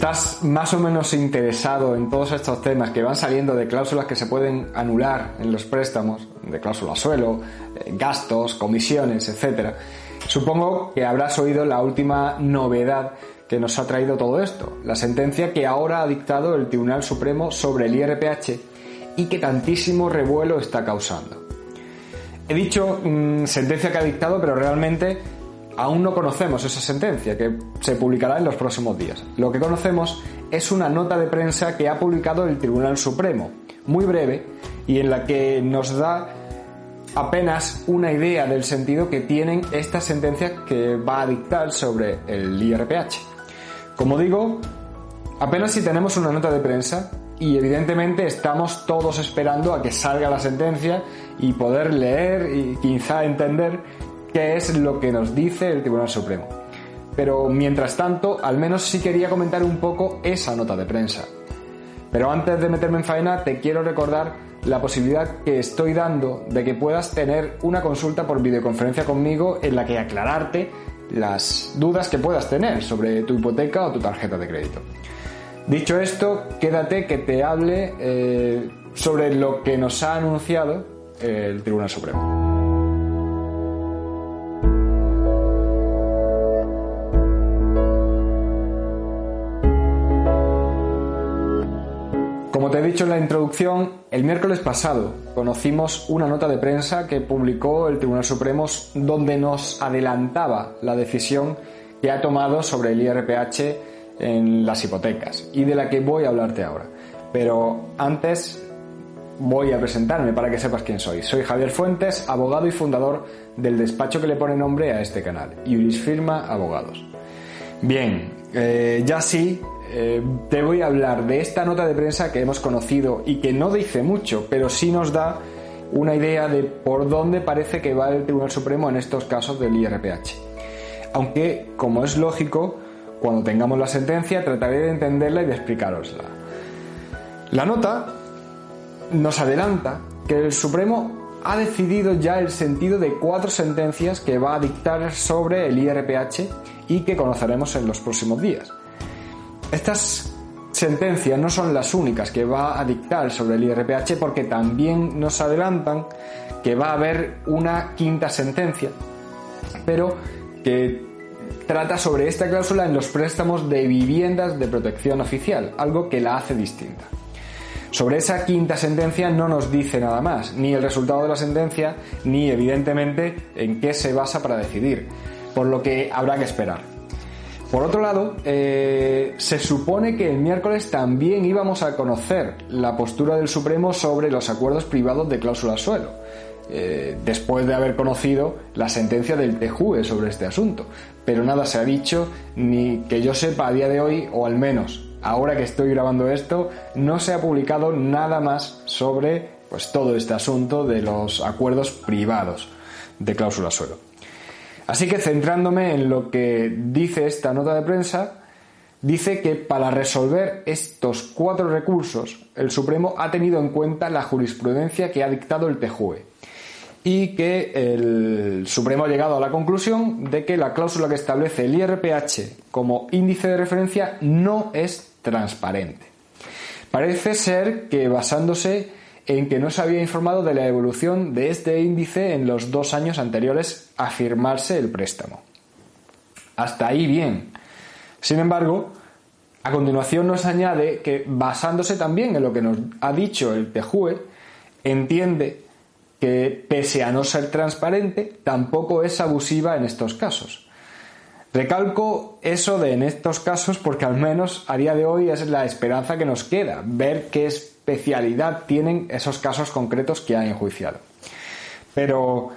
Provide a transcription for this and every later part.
Estás más o menos interesado en todos estos temas que van saliendo de cláusulas que se pueden anular en los préstamos, de cláusula suelo, eh, gastos, comisiones, etc., supongo que habrás oído la última novedad que nos ha traído todo esto, la sentencia que ahora ha dictado el Tribunal Supremo sobre el IRPH y que tantísimo revuelo está causando. He dicho mm, sentencia que ha dictado, pero realmente aún no conocemos esa sentencia que se publicará en los próximos días. Lo que conocemos es una nota de prensa que ha publicado el Tribunal Supremo, muy breve, y en la que nos da apenas una idea del sentido que tienen estas sentencias que va a dictar sobre el IRPH. Como digo, apenas si tenemos una nota de prensa y evidentemente estamos todos esperando a que salga la sentencia y poder leer y quizá entender qué es lo que nos dice el Tribunal Supremo. Pero mientras tanto, al menos sí quería comentar un poco esa nota de prensa. Pero antes de meterme en faena, te quiero recordar la posibilidad que estoy dando de que puedas tener una consulta por videoconferencia conmigo en la que aclararte las dudas que puedas tener sobre tu hipoteca o tu tarjeta de crédito. Dicho esto, quédate que te hable eh, sobre lo que nos ha anunciado el Tribunal Supremo. Como te he dicho en la introducción, el miércoles pasado conocimos una nota de prensa que publicó el Tribunal Supremo donde nos adelantaba la decisión que ha tomado sobre el IRPH en las hipotecas y de la que voy a hablarte ahora. Pero antes voy a presentarme para que sepas quién soy. Soy Javier Fuentes, abogado y fundador del despacho que le pone nombre a este canal, Iuris Firma Abogados. Bien, eh, ya sí, eh, te voy a hablar de esta nota de prensa que hemos conocido y que no dice mucho, pero sí nos da una idea de por dónde parece que va el Tribunal Supremo en estos casos del IRPH. Aunque, como es lógico, cuando tengamos la sentencia trataré de entenderla y de explicarosla. La nota nos adelanta que el Supremo ha decidido ya el sentido de cuatro sentencias que va a dictar sobre el IRPH y que conoceremos en los próximos días. Estas sentencias no son las únicas que va a dictar sobre el IRPH porque también nos adelantan que va a haber una quinta sentencia, pero que trata sobre esta cláusula en los préstamos de viviendas de protección oficial, algo que la hace distinta. Sobre esa quinta sentencia no nos dice nada más, ni el resultado de la sentencia, ni evidentemente en qué se basa para decidir, por lo que habrá que esperar. Por otro lado, eh, se supone que el miércoles también íbamos a conocer la postura del Supremo sobre los acuerdos privados de cláusula suelo, eh, después de haber conocido la sentencia del TJUE sobre este asunto. Pero nada se ha dicho, ni que yo sepa a día de hoy, o al menos ahora que estoy grabando esto, no se ha publicado nada más sobre pues, todo este asunto de los acuerdos privados de cláusula suelo. Así que centrándome en lo que dice esta nota de prensa, dice que para resolver estos cuatro recursos, el Supremo ha tenido en cuenta la jurisprudencia que ha dictado el TJUE y que el Supremo ha llegado a la conclusión de que la cláusula que establece el IRPH como índice de referencia no es transparente. Parece ser que basándose en que no se había informado de la evolución de este índice en los dos años anteriores a firmarse el préstamo. Hasta ahí bien. Sin embargo, a continuación nos añade que, basándose también en lo que nos ha dicho el TJUE, entiende que, pese a no ser transparente, tampoco es abusiva en estos casos. Recalco eso de en estos casos porque al menos a día de hoy es la esperanza que nos queda, ver qué es especialidad tienen esos casos concretos que ha enjuiciado. Pero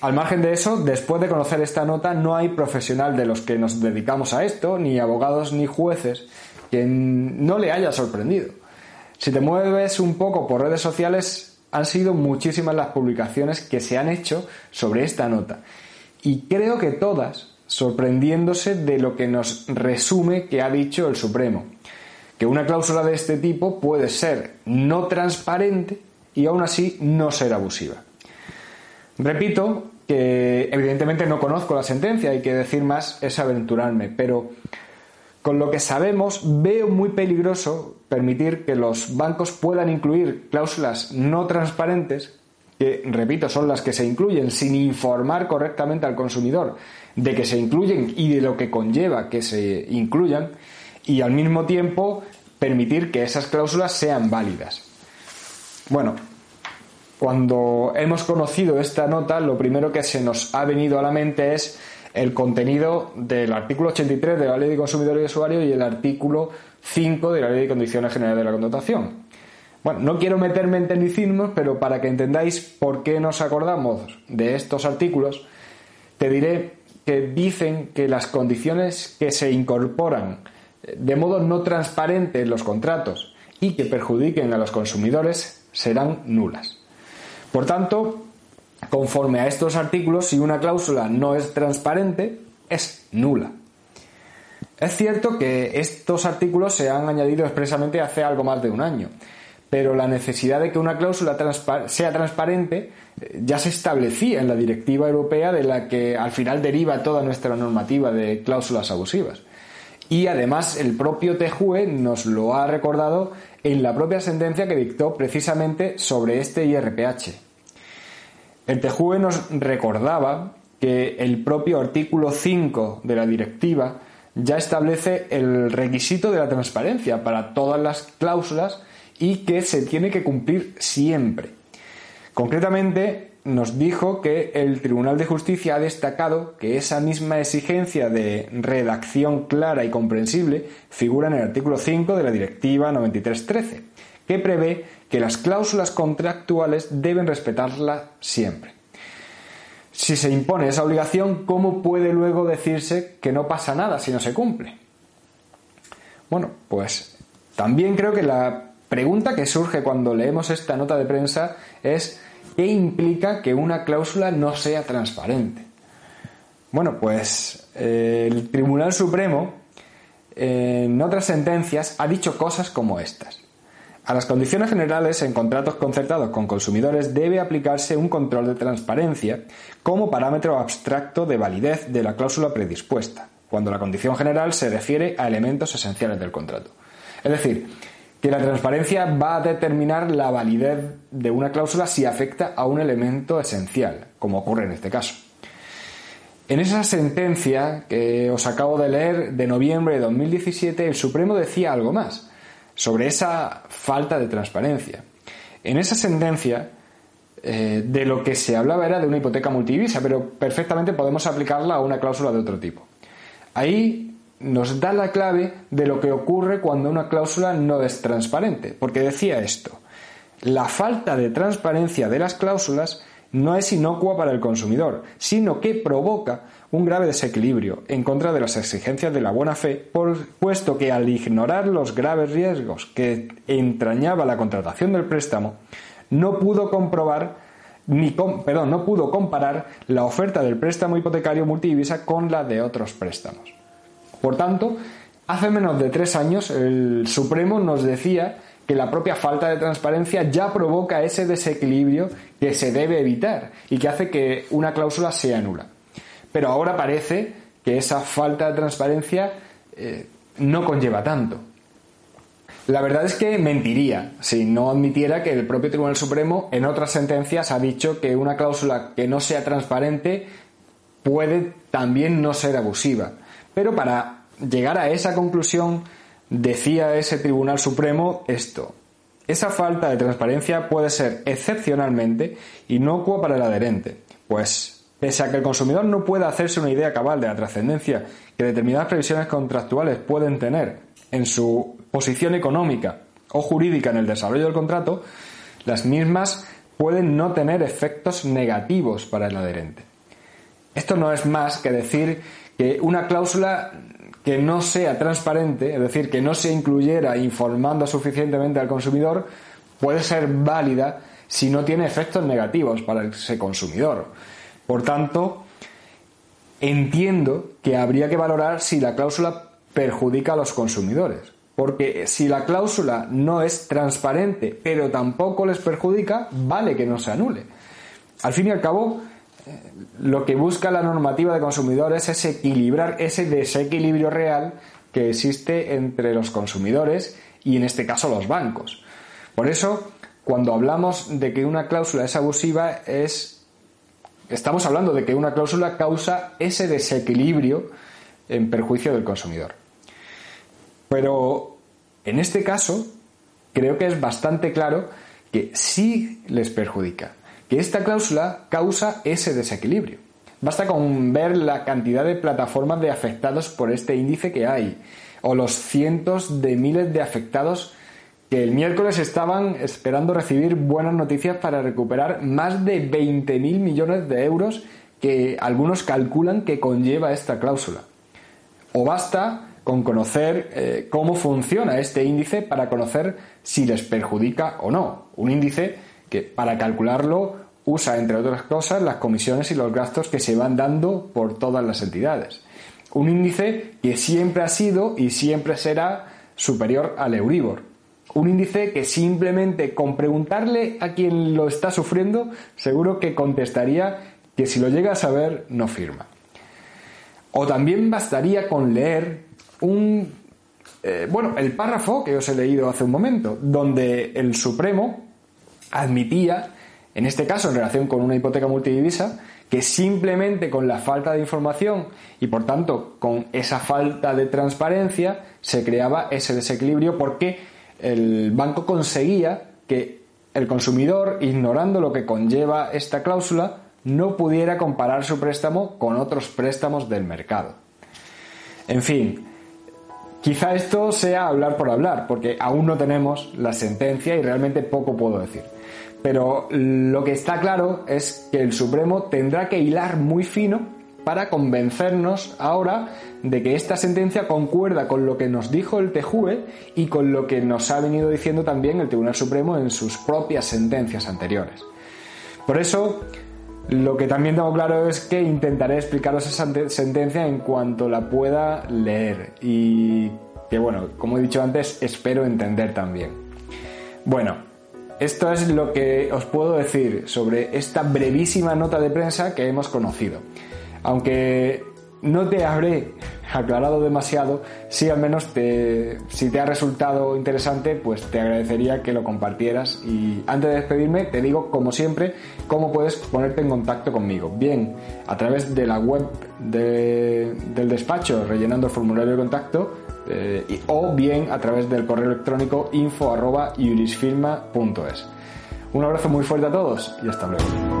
al margen de eso, después de conocer esta nota, no hay profesional de los que nos dedicamos a esto, ni abogados ni jueces, que no le haya sorprendido. Si te mueves un poco por redes sociales, han sido muchísimas las publicaciones que se han hecho sobre esta nota. Y creo que todas sorprendiéndose de lo que nos resume que ha dicho el Supremo que una cláusula de este tipo puede ser no transparente y aún así no ser abusiva. Repito que evidentemente no conozco la sentencia, hay que decir más es aventurarme, pero con lo que sabemos, veo muy peligroso permitir que los bancos puedan incluir cláusulas no transparentes, que, repito, son las que se incluyen sin informar correctamente al consumidor de que se incluyen y de lo que conlleva que se incluyan, y al mismo tiempo permitir que esas cláusulas sean válidas. Bueno, cuando hemos conocido esta nota, lo primero que se nos ha venido a la mente es el contenido del artículo 83 de la Ley de Consumidor y Usuario y el artículo 5 de la Ley de Condiciones Generales de la Contratación. Bueno, no quiero meterme en tecnicismos, pero para que entendáis por qué nos acordamos de estos artículos, te diré que dicen que las condiciones que se incorporan de modo no transparente en los contratos y que perjudiquen a los consumidores serán nulas. Por tanto, Conforme a estos artículos, si una cláusula no es transparente, es nula. Es cierto que estos artículos se han añadido expresamente hace algo más de un año, pero la necesidad de que una cláusula sea transparente eh, ya se establecía en la directiva europea de la que al final deriva toda nuestra normativa de cláusulas abusivas. Y además el propio TJUE nos lo ha recordado en la propia sentencia que dictó precisamente sobre este IRPH. El TJUE nos recordaba que el propio artículo 5 de la directiva ya establece el requisito de la transparencia para todas las cláusulas y que se tiene que cumplir siempre. Concretamente, nos dijo que el Tribunal de Justicia ha destacado que esa misma exigencia de redacción clara y comprensible figura en el artículo 5 de la Directiva 9313 que prevé que las cláusulas contractuales deben respetarla siempre. Si se impone esa obligación, ¿cómo puede luego decirse que no pasa nada si no se cumple? Bueno, pues también creo que la pregunta que surge cuando leemos esta nota de prensa es ¿qué implica que una cláusula no sea transparente? Bueno, pues eh, el Tribunal Supremo en otras sentencias ha dicho cosas como estas. A las condiciones generales en contratos concertados con consumidores debe aplicarse un control de transparencia como parámetro abstracto de validez de la cláusula predispuesta, cuando la condición general se refiere a elementos esenciales del contrato. Es decir, que la transparencia va a determinar la validez de una cláusula si afecta a un elemento esencial, como ocurre en este caso. En esa sentencia que os acabo de leer de noviembre de 2017, el Supremo decía algo más sobre esa falta de transparencia. En esa sentencia, eh, de lo que se hablaba era de una hipoteca multivisa, pero perfectamente podemos aplicarla a una cláusula de otro tipo. Ahí nos da la clave de lo que ocurre cuando una cláusula no es transparente, porque decía esto, la falta de transparencia de las cláusulas no es inocua para el consumidor, sino que provoca un grave desequilibrio en contra de las exigencias de la buena fe, puesto que al ignorar los graves riesgos que entrañaba la contratación del préstamo, no pudo comprobar ni perdón, no pudo comparar la oferta del préstamo hipotecario multidivisa con la de otros préstamos. Por tanto, hace menos de tres años el Supremo nos decía que la propia falta de transparencia ya provoca ese desequilibrio que se debe evitar y que hace que una cláusula sea nula. Pero ahora parece que esa falta de transparencia eh, no conlleva tanto. La verdad es que mentiría si no admitiera que el propio Tribunal Supremo en otras sentencias ha dicho que una cláusula que no sea transparente puede también no ser abusiva. Pero para llegar a esa conclusión decía ese Tribunal Supremo esto. Esa falta de transparencia puede ser excepcionalmente inocua para el adherente, pues Pese a que el consumidor no pueda hacerse una idea cabal de la trascendencia que determinadas previsiones contractuales pueden tener en su posición económica o jurídica en el desarrollo del contrato, las mismas pueden no tener efectos negativos para el adherente. Esto no es más que decir una cláusula que no sea transparente, es decir, que no se incluyera informando suficientemente al consumidor, puede ser válida si no tiene efectos negativos para ese consumidor. Por tanto, entiendo que habría que valorar si la cláusula perjudica a los consumidores. Porque si la cláusula no es transparente, pero tampoco les perjudica, vale que no se anule. Al fin y al cabo, lo que busca la normativa de consumidores es equilibrar ese desequilibrio real que existe entre los consumidores y en este caso los bancos. Por eso, cuando hablamos de que una cláusula es abusiva, es estamos hablando de que una cláusula causa ese desequilibrio en perjuicio del consumidor. Pero en este caso, creo que es bastante claro que sí les perjudica, que esta cláusula causa ese desequilibrio. Basta con ver la cantidad de plataformas de afectados por este índice que hay, o los cientos de miles de afectados que el miércoles estaban esperando recibir buenas noticias para recuperar más de 20.000 millones de euros que algunos calculan que conlleva esta cláusula. O basta con conocer eh, cómo funciona este índice para conocer si les perjudica o no. Un índice que para calcularlo usa, entre otras cosas, las comisiones y los gastos que se van dando por todas las entidades. Un índice que siempre ha sido y siempre será superior al Euribor. Un índice que simplemente con preguntarle a quien lo está sufriendo, seguro que contestaría que si lo llega a saber, no firma. O también bastaría con leer un eh, bueno, el párrafo que os he leído hace un momento, donde el Supremo admitía, en este caso en relación con una hipoteca multidivisa, que simplemente con la falta de información y por tanto con esa falta de transparencia se creaba ese desequilibrio porque el banco conseguía que el consumidor, ignorando lo que conlleva esta cláusula, no pudiera comparar su préstamo con otros préstamos del mercado. En fin, Quizá esto sea hablar por hablar, porque aún no tenemos la sentencia y realmente poco puedo decir. Pero lo que está claro es que el Supremo tendrá que hilar muy fino para convencernos ahora de que esta sentencia concuerda con lo que nos dijo el TJUE y con lo que nos ha venido diciendo también el Tribunal Supremo en sus propias sentencias anteriores. Por eso, lo que también tengo claro es que intentaré explicaros esa sentencia en cuanto la pueda leer y que bueno, como he dicho antes, espero entender también. Bueno, esto es lo que os puedo decir sobre esta brevísima nota de prensa que hemos conocido. Aunque no te habré aclarado demasiado, si al menos te, si te ha resultado interesante, pues te agradecería que lo compartieras. Y antes de despedirme, te digo, como siempre, cómo puedes ponerte en contacto conmigo. Bien, a través de la web del despacho, rellenando el formulario de contacto, eh, o bien a través del correo electrónico info Un abrazo muy fuerte a todos y hasta luego.